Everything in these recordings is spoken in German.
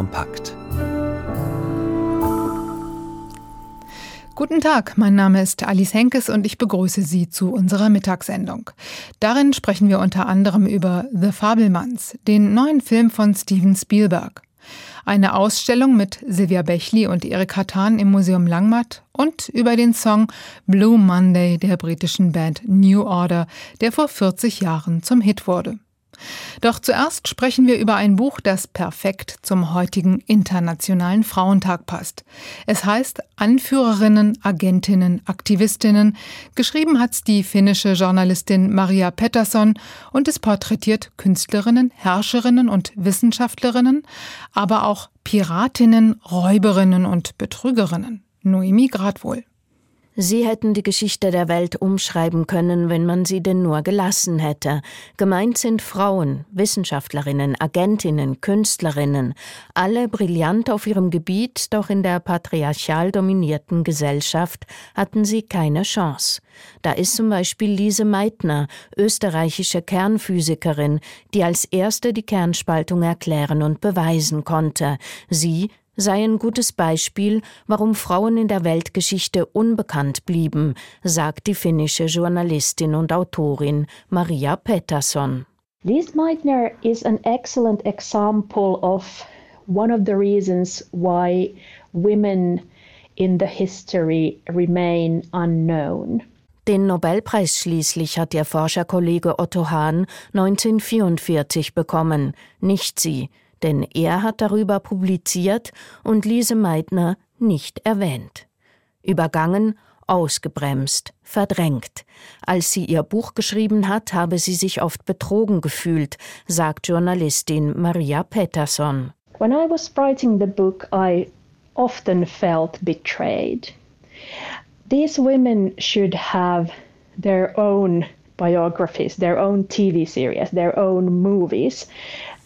kompakt. Guten Tag, mein Name ist Alice Henkes und ich begrüße Sie zu unserer Mittagssendung. Darin sprechen wir unter anderem über The Fabelmanns, den neuen Film von Steven Spielberg. Eine Ausstellung mit Silvia Bechli und Erik Hattan im Museum Langmatt und über den Song Blue Monday der britischen Band New Order, der vor 40 Jahren zum Hit wurde. Doch zuerst sprechen wir über ein Buch, das perfekt zum heutigen Internationalen Frauentag passt. Es heißt Anführerinnen, Agentinnen, Aktivistinnen. Geschrieben hat's die finnische Journalistin Maria Pettersson und es porträtiert Künstlerinnen, Herrscherinnen und Wissenschaftlerinnen, aber auch Piratinnen, Räuberinnen und Betrügerinnen. Noemi Gradwohl. Sie hätten die Geschichte der Welt umschreiben können, wenn man sie denn nur gelassen hätte. Gemeint sind Frauen, Wissenschaftlerinnen, Agentinnen, Künstlerinnen, alle brillant auf ihrem Gebiet, doch in der patriarchal dominierten Gesellschaft hatten sie keine Chance. Da ist zum Beispiel Lise Meitner, österreichische Kernphysikerin, die als erste die Kernspaltung erklären und beweisen konnte. Sie sei ein gutes Beispiel, warum Frauen in der Weltgeschichte unbekannt blieben, sagt die finnische Journalistin und Autorin Maria Pettersson. Lise Meitner is an excellent example of one of the reasons why women in the history remain unknown. Den Nobelpreis schließlich hat ihr Forscherkollege Otto Hahn 1944 bekommen, nicht sie denn er hat darüber publiziert und Lise Meitner nicht erwähnt. Übergangen, ausgebremst, verdrängt. Als sie ihr Buch geschrieben hat, habe sie sich oft betrogen gefühlt, sagt Journalistin Maria Pettersson. When I was writing the book, I often felt betrayed. These women should have their own biographies, their own TV series, their own movies.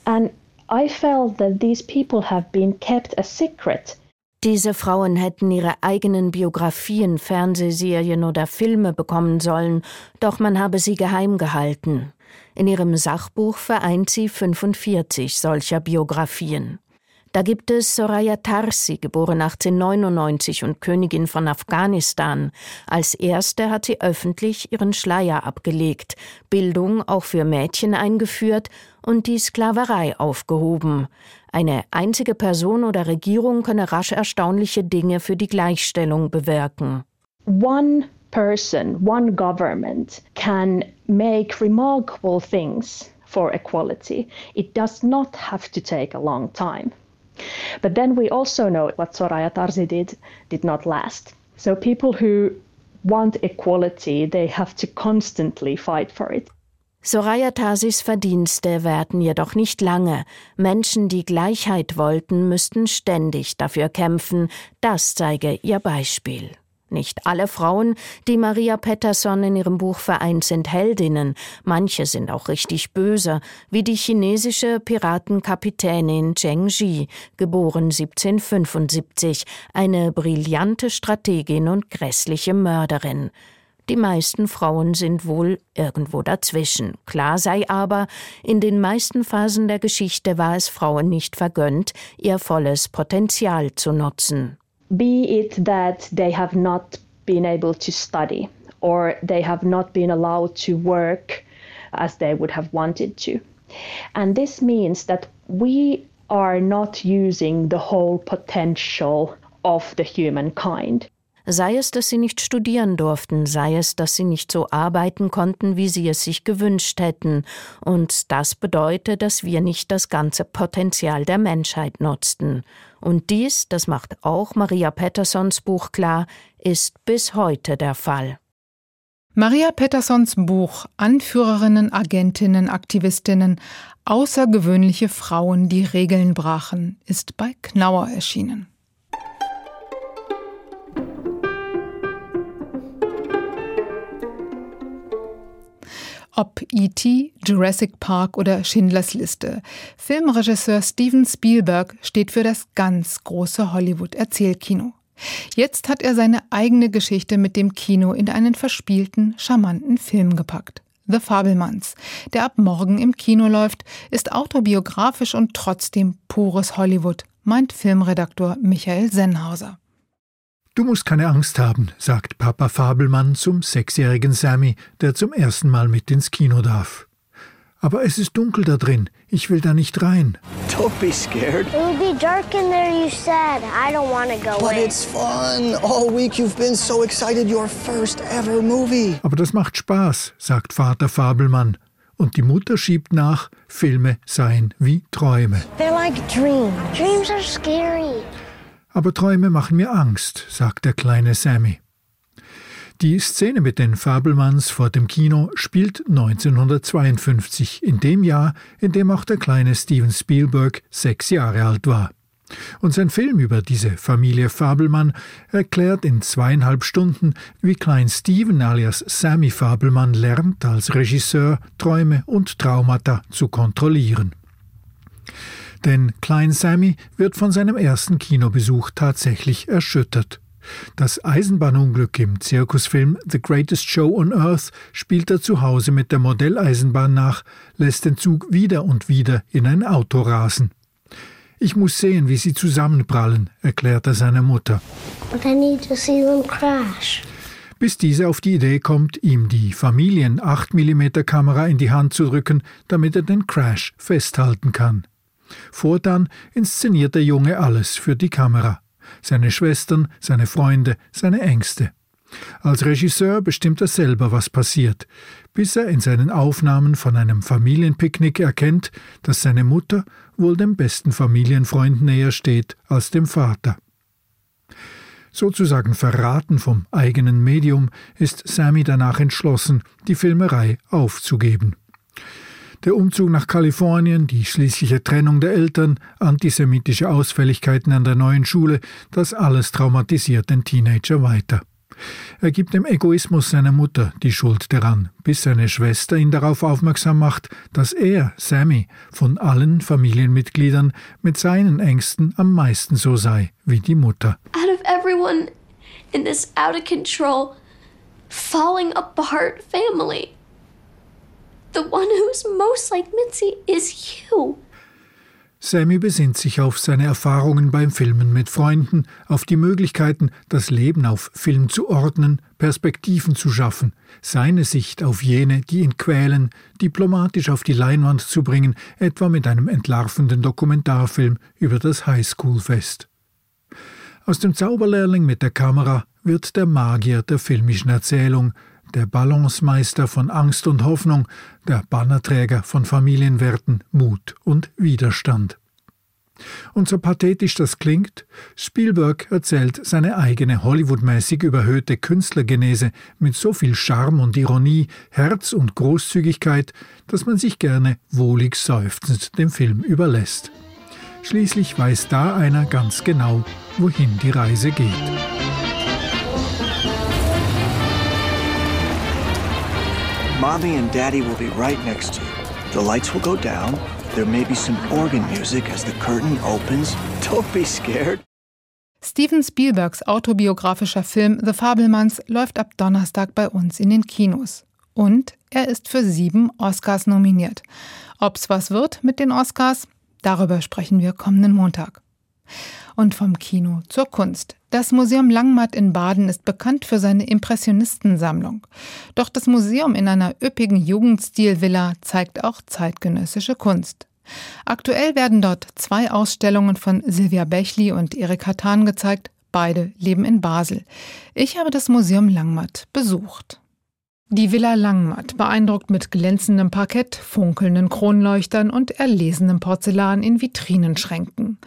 And I felt that these people have been kept a secret. Diese Frauen hätten ihre eigenen Biografien, Fernsehserien oder Filme bekommen sollen, doch man habe sie geheim gehalten. In ihrem Sachbuch vereint sie 45 solcher Biografien. Da gibt es Soraya Tarsi, geboren 1899 und Königin von Afghanistan. Als erste hat sie öffentlich ihren Schleier abgelegt, Bildung auch für Mädchen eingeführt und die Sklaverei aufgehoben. Eine einzige Person oder Regierung könne rasch erstaunliche Dinge für die Gleichstellung bewirken. One person, one government can make remarkable things for equality. It does not have to take a long time. But then we also know what Soraya Tarzi did did not last. So people who want equality, they have to constantly fight for it. Soraya Tarsis Verdienste währten jedoch nicht lange. Menschen, die Gleichheit wollten, müssten ständig dafür kämpfen. Das zeige ihr Beispiel. Nicht alle Frauen, die Maria Pettersson in ihrem Buch vereint, sind Heldinnen. Manche sind auch richtig böse, wie die chinesische Piratenkapitänin Zheng Ji, geboren 1775, eine brillante Strategin und grässliche Mörderin. Die meisten Frauen sind wohl irgendwo dazwischen. Klar sei aber, in den meisten Phasen der Geschichte war es Frauen nicht vergönnt, ihr volles Potenzial zu nutzen. be it that they have not been able to study or they have not been allowed to work as they would have wanted to. And this means that we are not using the whole potential of the humankind. Sei es, dass sie nicht studieren durften, sei es, dass sie nicht so arbeiten konnten, wie sie es sich gewünscht hätten. Und das bedeutet, dass wir nicht das ganze Potenzial der Menschheit nutzten. Und dies, das macht auch Maria Pettersons Buch klar, ist bis heute der Fall. Maria Pettersons Buch Anführerinnen, Agentinnen, Aktivistinnen, außergewöhnliche Frauen, die Regeln brachen, ist bei Knauer erschienen. Ob E.T., Jurassic Park oder Schindlers Liste. Filmregisseur Steven Spielberg steht für das ganz große Hollywood-Erzählkino. Jetzt hat er seine eigene Geschichte mit dem Kino in einen verspielten, charmanten Film gepackt. The Fabelmanns, der ab morgen im Kino läuft, ist autobiografisch und trotzdem pures Hollywood. meint Filmredaktor Michael Sennhauser. Du musst keine Angst haben, sagt Papa Fabelmann zum sechsjährigen Sammy, der zum ersten Mal mit ins Kino darf. Aber es ist dunkel da drin. Ich will da nicht rein. Don't be scared. It will be dark in there, you said. I don't want to go But in. it's fun. All week you've been so excited. Your first ever movie. Aber das macht Spaß, sagt Vater Fabelmann. Und die Mutter schiebt nach, Filme seien wie Träume. They're like dreams. Dreams are scary. Aber Träume machen mir Angst, sagt der kleine Sammy. Die Szene mit den Fabelmanns vor dem Kino spielt 1952, in dem Jahr, in dem auch der kleine Steven Spielberg sechs Jahre alt war. Und sein Film über diese Familie Fabelmann erklärt in zweieinhalb Stunden, wie Klein Steven alias Sammy Fabelmann lernt, als Regisseur Träume und Traumata zu kontrollieren. Denn Klein Sammy wird von seinem ersten Kinobesuch tatsächlich erschüttert. Das Eisenbahnunglück im Zirkusfilm The Greatest Show on Earth spielt er zu Hause mit der Modelleisenbahn nach, lässt den Zug wieder und wieder in ein Auto rasen. Ich muss sehen, wie sie zusammenprallen, erklärt er seiner Mutter. But I need to see them crash. Bis diese auf die Idee kommt, ihm die Familien 8 mm Kamera in die Hand zu drücken, damit er den Crash festhalten kann. Fortan inszeniert der Junge alles für die Kamera. Seine Schwestern, seine Freunde, seine Ängste. Als Regisseur bestimmt er selber, was passiert, bis er in seinen Aufnahmen von einem Familienpicknick erkennt, dass seine Mutter wohl dem besten Familienfreund näher steht als dem Vater. Sozusagen verraten vom eigenen Medium ist Sammy danach entschlossen, die Filmerei aufzugeben. Der Umzug nach Kalifornien, die schließliche Trennung der Eltern, antisemitische Ausfälligkeiten an der neuen Schule, das alles traumatisiert den Teenager weiter. Er gibt dem Egoismus seiner Mutter die Schuld daran, bis seine Schwester ihn darauf aufmerksam macht, dass er, Sammy, von allen Familienmitgliedern mit seinen Ängsten am meisten so sei wie die Mutter. out of everyone in this out of control, falling apart family, the one who's most like Mitzi is you. Sammy besinnt sich auf seine Erfahrungen beim Filmen mit Freunden, auf die Möglichkeiten, das Leben auf Film zu ordnen, Perspektiven zu schaffen, seine Sicht auf jene, die ihn quälen, diplomatisch auf die Leinwand zu bringen, etwa mit einem entlarvenden Dokumentarfilm über das Highschool-Fest. Aus dem Zauberlehrling mit der Kamera wird der Magier der filmischen Erzählung, der Balancemeister von Angst und Hoffnung, der Bannerträger von Familienwerten, Mut und Widerstand. Und so pathetisch das klingt, Spielberg erzählt seine eigene Hollywoodmäßig überhöhte Künstlergenese mit so viel Charme und Ironie, Herz und Großzügigkeit, dass man sich gerne wohlig seufzend dem Film überlässt. Schließlich weiß da einer ganz genau, wohin die Reise geht. Mommy and Daddy will be right next to you. The lights will go down. There may be some organ music as the curtain opens. Don't be scared. Steven Spielbergs autobiografischer Film The Fabelmanns läuft ab Donnerstag bei uns in den Kinos. Und er ist für sieben Oscars nominiert. Ob's was wird mit den Oscars? Darüber sprechen wir kommenden Montag. Und vom Kino zur Kunst. Das Museum Langmatt in Baden ist bekannt für seine Impressionistensammlung. Doch das Museum in einer üppigen Jugendstilvilla zeigt auch zeitgenössische Kunst. Aktuell werden dort zwei Ausstellungen von Silvia Bechli und Erik Hattan gezeigt. Beide leben in Basel. Ich habe das Museum Langmatt besucht. Die Villa Langmatt beeindruckt mit glänzendem Parkett, funkelnden Kronleuchtern und erlesenem Porzellan in Vitrinenschränken.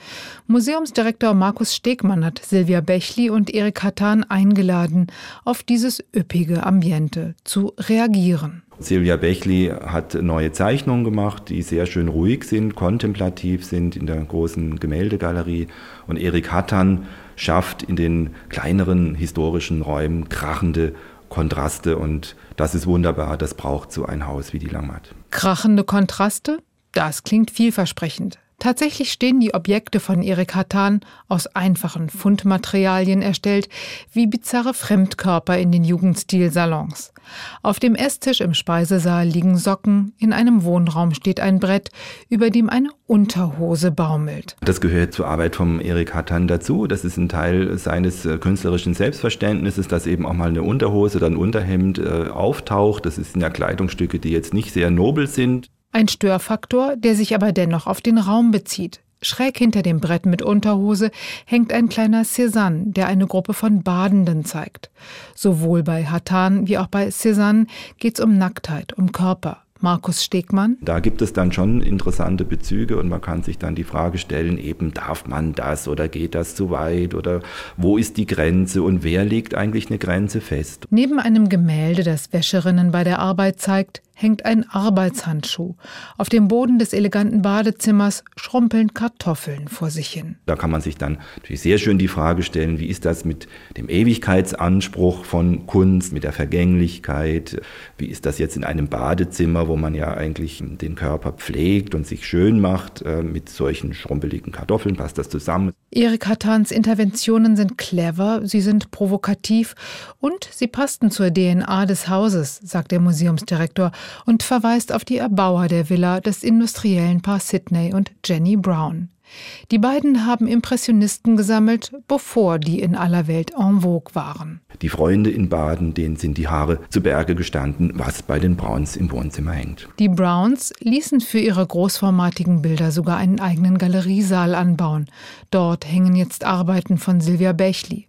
Museumsdirektor Markus Stegmann hat Silvia Bechli und Erik Hattan eingeladen, auf dieses üppige Ambiente zu reagieren. Silvia Bechli hat neue Zeichnungen gemacht, die sehr schön ruhig sind, kontemplativ sind in der großen Gemäldegalerie. Und Erik Hattan schafft in den kleineren historischen Räumen krachende Kontraste und das ist wunderbar, das braucht so ein Haus wie die Langmatt. Krachende Kontraste? Das klingt vielversprechend. Tatsächlich stehen die Objekte von Erik Hattan, aus einfachen Fundmaterialien erstellt, wie bizarre Fremdkörper in den Jugendstilsalons. Auf dem Esstisch im Speisesaal liegen Socken, in einem Wohnraum steht ein Brett, über dem eine Unterhose baumelt. Das gehört zur Arbeit von Erik Hattan dazu. Das ist ein Teil seines äh, künstlerischen Selbstverständnisses, dass eben auch mal eine Unterhose oder ein Unterhemd äh, auftaucht. Das sind ja Kleidungsstücke, die jetzt nicht sehr nobel sind. Ein Störfaktor, der sich aber dennoch auf den Raum bezieht. Schräg hinter dem Brett mit Unterhose hängt ein kleiner Cézanne, der eine Gruppe von Badenden zeigt. Sowohl bei Hattan wie auch bei Cézanne geht es um Nacktheit, um Körper, Markus Stegmann. Da gibt es dann schon interessante Bezüge und man kann sich dann die Frage stellen, eben darf man das oder geht das zu weit oder wo ist die Grenze und wer legt eigentlich eine Grenze fest? Neben einem Gemälde, das Wäscherinnen bei der Arbeit zeigt, hängt ein Arbeitshandschuh. Auf dem Boden des eleganten Badezimmers schrumpeln Kartoffeln vor sich hin. Da kann man sich dann natürlich sehr schön die Frage stellen, wie ist das mit dem Ewigkeitsanspruch von Kunst, mit der Vergänglichkeit? Wie ist das jetzt in einem Badezimmer, wo man ja eigentlich den Körper pflegt und sich schön macht, äh, mit solchen schrumpeligen Kartoffeln? Passt das zusammen? Erik Hattans Interventionen sind clever, sie sind provokativ und sie passten zur DNA des Hauses, sagt der Museumsdirektor und verweist auf die Erbauer der Villa des industriellen Paar Sidney und Jenny Brown. Die beiden haben Impressionisten gesammelt, bevor die in aller Welt en vogue waren. Die Freunde in Baden, denen sind die Haare zu Berge gestanden, was bei den Browns im Wohnzimmer hängt. Die Browns ließen für ihre großformatigen Bilder sogar einen eigenen Galeriesaal anbauen. Dort hängen jetzt Arbeiten von Sylvia Bechli.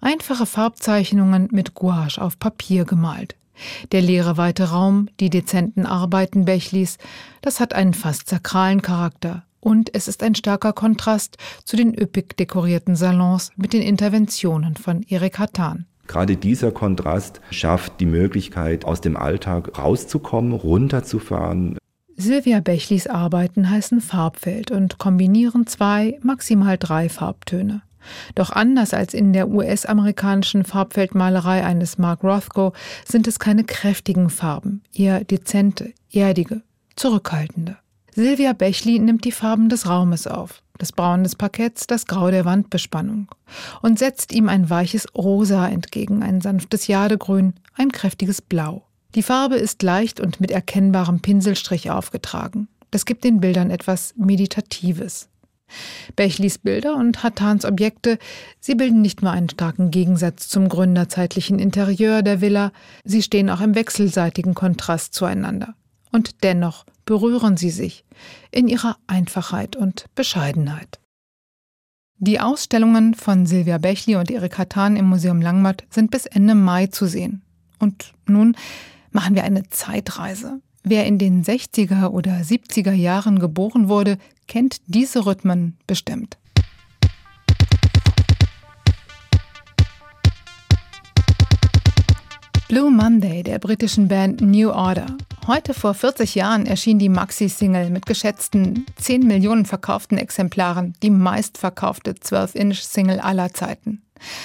Einfache Farbzeichnungen mit Gouache auf Papier gemalt. Der leere weite Raum, die dezenten Arbeiten Bechlis, das hat einen fast sakralen Charakter. Und es ist ein starker Kontrast zu den üppig dekorierten Salons mit den Interventionen von Erik Hattan. Gerade dieser Kontrast schafft die Möglichkeit, aus dem Alltag rauszukommen, runterzufahren. Sylvia Bechlis Arbeiten heißen Farbfeld und kombinieren zwei, maximal drei Farbtöne. Doch anders als in der US-amerikanischen Farbfeldmalerei eines Mark Rothko sind es keine kräftigen Farben, eher dezente, erdige, zurückhaltende. Silvia Bechli nimmt die Farben des Raumes auf, das Braun des Parketts, das Grau der Wandbespannung und setzt ihm ein weiches Rosa entgegen, ein sanftes Jadegrün, ein kräftiges Blau. Die Farbe ist leicht und mit erkennbarem Pinselstrich aufgetragen. Das gibt den Bildern etwas Meditatives. Bechlis Bilder und Hattans Objekte, sie bilden nicht nur einen starken Gegensatz zum gründerzeitlichen Interieur der Villa, sie stehen auch im wechselseitigen Kontrast zueinander. Und dennoch berühren sie sich in ihrer Einfachheit und Bescheidenheit. Die Ausstellungen von Silvia Bechli und Erik Hattan im Museum Langmatt sind bis Ende Mai zu sehen. Und nun machen wir eine Zeitreise. Wer in den 60er oder 70er Jahren geboren wurde, kennt diese Rhythmen bestimmt. Blue Monday der britischen Band New Order. Heute vor 40 Jahren erschien die Maxi-Single mit geschätzten 10 Millionen verkauften Exemplaren, die meistverkaufte 12-Inch-Single aller Zeiten.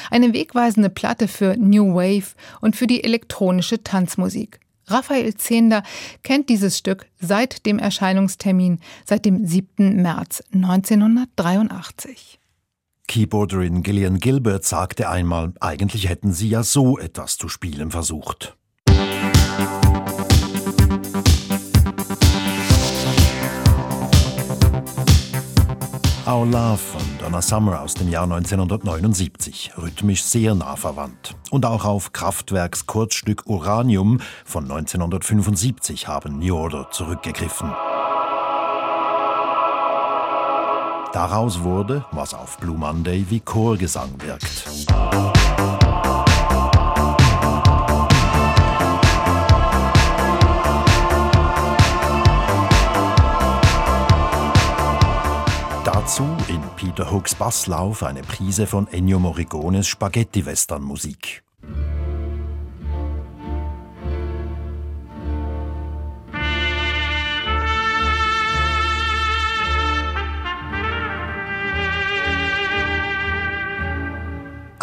Eine wegweisende Platte für New Wave und für die elektronische Tanzmusik. Raphael Zehnder kennt dieses Stück seit dem Erscheinungstermin, seit dem 7. März 1983. Keyboarderin Gillian Gilbert sagte einmal, eigentlich hätten sie ja so etwas zu spielen versucht. Our Love von Donna Summer aus dem Jahr 1979, rhythmisch sehr nah verwandt. Und auch auf Kraftwerks Kurzstück Uranium von 1975 haben New Order zurückgegriffen. Daraus wurde, was auf Blue Monday wie Chorgesang wirkt. Dazu in Peter Hooks Basslauf eine Prise von Ennio Morricones Spaghetti-Western-Musik.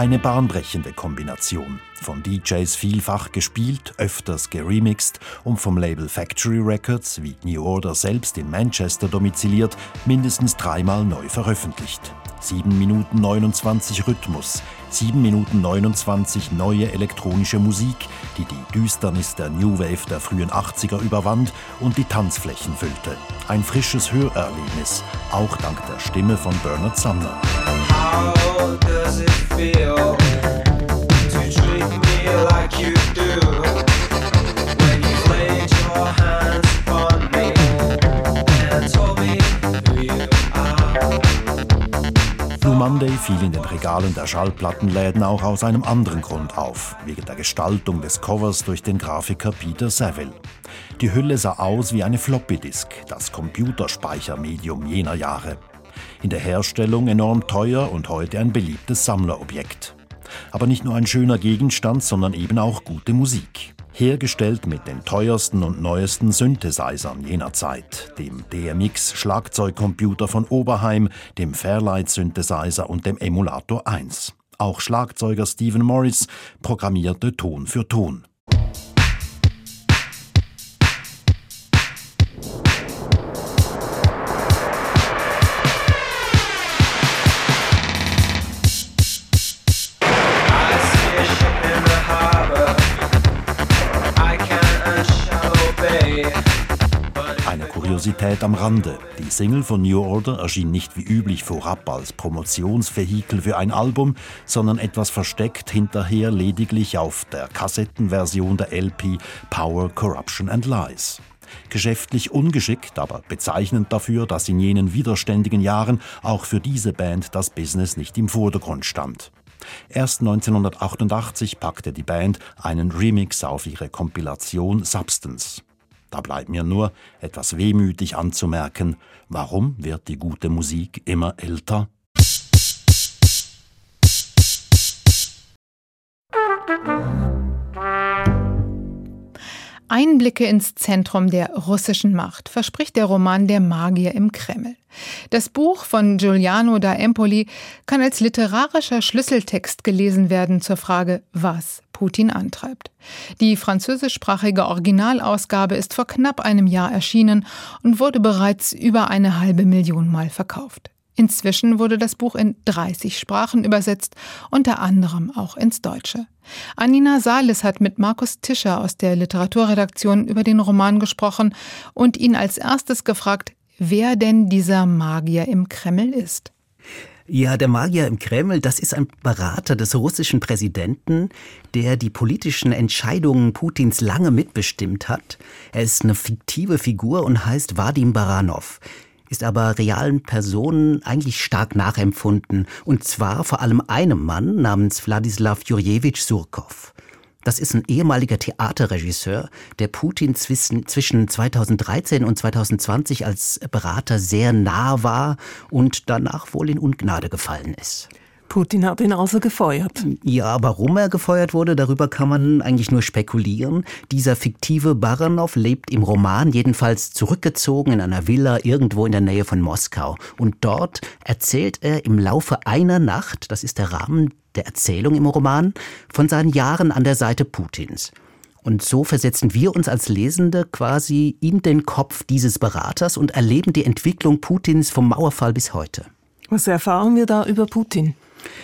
Eine bahnbrechende Kombination. von DJs vielfach gespielt, öfters geremixed und vom Label Factory Records, wie New Order selbst in Manchester domiziliert, mindestens dreimal neu veröffentlicht. 7 Minuten 29 Rhythmus, 7 Minuten 29 neue elektronische Musik, die die Düsternis der New Wave der frühen 80er überwand und die Tanzflächen füllte. Ein frisches Hörerlebnis, auch dank der Stimme von Bernard Sumner. Monday fiel in den Regalen der Schallplattenläden auch aus einem anderen Grund auf, wegen der Gestaltung des Covers durch den Grafiker Peter Saville. Die Hülle sah aus wie eine Floppy-Disk, das Computerspeichermedium jener Jahre. In der Herstellung enorm teuer und heute ein beliebtes Sammlerobjekt. Aber nicht nur ein schöner Gegenstand, sondern eben auch gute Musik hergestellt mit den teuersten und neuesten Synthesizern jener Zeit, dem DMX Schlagzeugcomputer von Oberheim, dem Fairlight Synthesizer und dem Emulator 1. Auch Schlagzeuger Stephen Morris programmierte Ton für Ton. Kuriosität am Rande. Die Single von New Order erschien nicht wie üblich vorab als Promotionsvehikel für ein Album, sondern etwas versteckt hinterher lediglich auf der Kassettenversion der LP Power, Corruption and Lies. Geschäftlich ungeschickt, aber bezeichnend dafür, dass in jenen widerständigen Jahren auch für diese Band das Business nicht im Vordergrund stand. Erst 1988 packte die Band einen Remix auf ihre Kompilation Substance. Da bleibt mir nur etwas wehmütig anzumerken, warum wird die gute Musik immer älter? Einblicke ins Zentrum der russischen Macht verspricht der Roman Der Magier im Kreml. Das Buch von Giuliano da Empoli kann als literarischer Schlüsseltext gelesen werden zur Frage, was Putin antreibt. Die französischsprachige Originalausgabe ist vor knapp einem Jahr erschienen und wurde bereits über eine halbe Million Mal verkauft. Inzwischen wurde das Buch in 30 Sprachen übersetzt, unter anderem auch ins Deutsche. Anina Salis hat mit Markus Tischer aus der Literaturredaktion über den Roman gesprochen und ihn als erstes gefragt, wer denn dieser Magier im Kreml ist. Ja, der Magier im Kreml, das ist ein Berater des russischen Präsidenten, der die politischen Entscheidungen Putins lange mitbestimmt hat. Er ist eine fiktive Figur und heißt Vadim Baranov ist aber realen Personen eigentlich stark nachempfunden, und zwar vor allem einem Mann namens Wladislaw Jurjewitsch Surkov. Das ist ein ehemaliger Theaterregisseur, der Putin zwischen, 2013 und 2020 als Berater sehr nah war und danach wohl in Ungnade gefallen ist. Putin hat ihn also gefeuert. Ja, warum er gefeuert wurde, darüber kann man eigentlich nur spekulieren. Dieser fiktive Baranov lebt im Roman jedenfalls zurückgezogen in einer Villa irgendwo in der Nähe von Moskau. Und dort erzählt er im Laufe einer Nacht, das ist der Rahmen der Erzählung im Roman, von seinen Jahren an der Seite Putins. Und so versetzen wir uns als Lesende quasi in den Kopf dieses Beraters und erleben die Entwicklung Putins vom Mauerfall bis heute. Was erfahren wir da über Putin?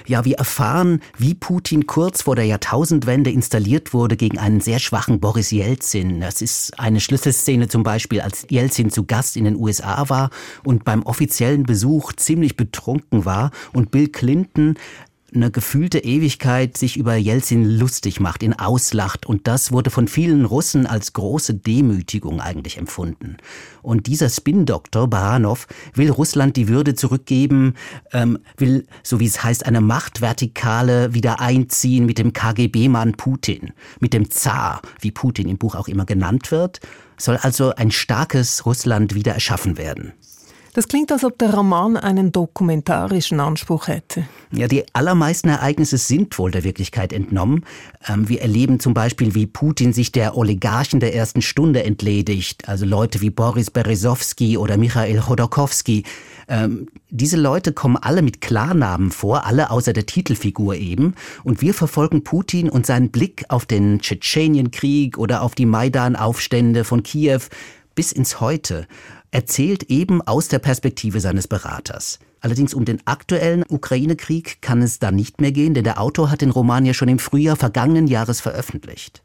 Ja, wir erfahren, wie Putin kurz vor der Jahrtausendwende installiert wurde gegen einen sehr schwachen Boris Jelzin. Das ist eine Schlüsselszene zum Beispiel, als Jelzin zu Gast in den USA war und beim offiziellen Besuch ziemlich betrunken war und Bill Clinton eine gefühlte Ewigkeit sich über Jelzin lustig macht, ihn auslacht. Und das wurde von vielen Russen als große Demütigung eigentlich empfunden. Und dieser Spin-Doktor Baranov will Russland die Würde zurückgeben, ähm, will, so wie es heißt, eine Machtvertikale wieder einziehen mit dem KGB-Mann Putin, mit dem Zar, wie Putin im Buch auch immer genannt wird, soll also ein starkes Russland wieder erschaffen werden. Das klingt, als ob der Roman einen dokumentarischen Anspruch hätte. Ja, die allermeisten Ereignisse sind wohl der Wirklichkeit entnommen. Ähm, wir erleben zum Beispiel, wie Putin sich der Oligarchen der ersten Stunde entledigt, also Leute wie Boris Berezowski oder Michael Chodorkowski. Ähm, diese Leute kommen alle mit Klarnamen vor, alle außer der Titelfigur eben. Und wir verfolgen Putin und seinen Blick auf den Tschetschenienkrieg oder auf die Maidan-Aufstände von Kiew bis ins Heute erzählt eben aus der Perspektive seines Beraters. Allerdings um den aktuellen Ukraine-Krieg kann es da nicht mehr gehen, denn der Autor hat den Roman ja schon im Frühjahr vergangenen Jahres veröffentlicht.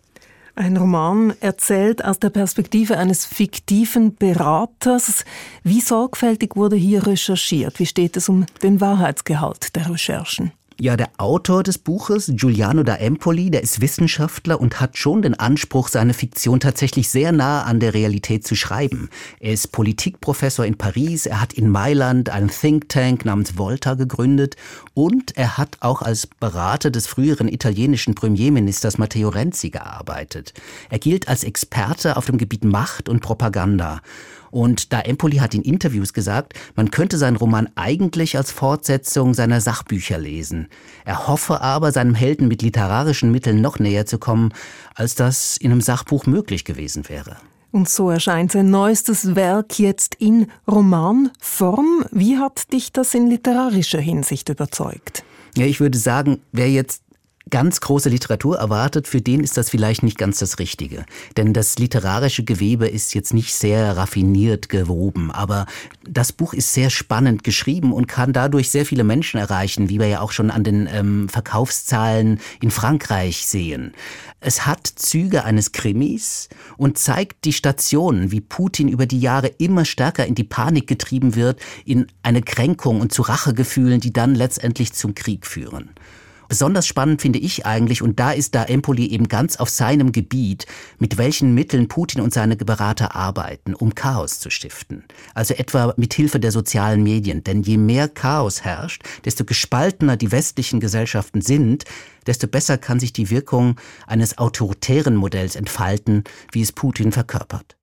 Ein Roman erzählt aus der Perspektive eines fiktiven Beraters. Wie sorgfältig wurde hier recherchiert? Wie steht es um den Wahrheitsgehalt der Recherchen? Ja, der Autor des Buches, Giuliano da Empoli, der ist Wissenschaftler und hat schon den Anspruch, seine Fiktion tatsächlich sehr nah an der Realität zu schreiben. Er ist Politikprofessor in Paris, er hat in Mailand einen Think Tank namens Volta gegründet und er hat auch als Berater des früheren italienischen Premierministers Matteo Renzi gearbeitet. Er gilt als Experte auf dem Gebiet Macht und Propaganda. Und da Empoli hat in Interviews gesagt, man könnte seinen Roman eigentlich als Fortsetzung seiner Sachbücher lesen. Er hoffe aber, seinem Helden mit literarischen Mitteln noch näher zu kommen, als das in einem Sachbuch möglich gewesen wäre. Und so erscheint sein neuestes Werk jetzt in Romanform. Wie hat dich das in literarischer Hinsicht überzeugt? Ja, ich würde sagen, wer jetzt ganz große Literatur erwartet, für den ist das vielleicht nicht ganz das Richtige. Denn das literarische Gewebe ist jetzt nicht sehr raffiniert gewoben, aber das Buch ist sehr spannend geschrieben und kann dadurch sehr viele Menschen erreichen, wie wir ja auch schon an den ähm, Verkaufszahlen in Frankreich sehen. Es hat Züge eines Krimis und zeigt die Stationen, wie Putin über die Jahre immer stärker in die Panik getrieben wird, in eine Kränkung und zu Rachegefühlen, die dann letztendlich zum Krieg führen. Besonders spannend finde ich eigentlich, und da ist da Empoli eben ganz auf seinem Gebiet, mit welchen Mitteln Putin und seine Berater arbeiten, um Chaos zu stiften. Also etwa mit Hilfe der sozialen Medien. Denn je mehr Chaos herrscht, desto gespaltener die westlichen Gesellschaften sind, desto besser kann sich die Wirkung eines autoritären Modells entfalten, wie es Putin verkörpert.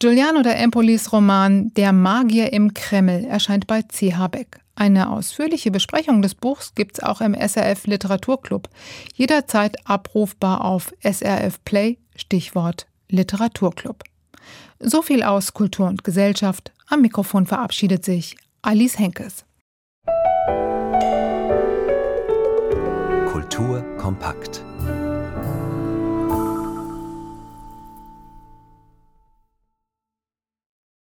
Giuliano de Empolis Roman Der Magier im Kreml erscheint bei CH Beck. Eine ausführliche Besprechung des Buchs gibt's auch im SRF Literaturclub. Jederzeit abrufbar auf SRF Play, Stichwort Literaturclub. So viel aus Kultur und Gesellschaft. Am Mikrofon verabschiedet sich Alice Henkes. Kultur kompakt.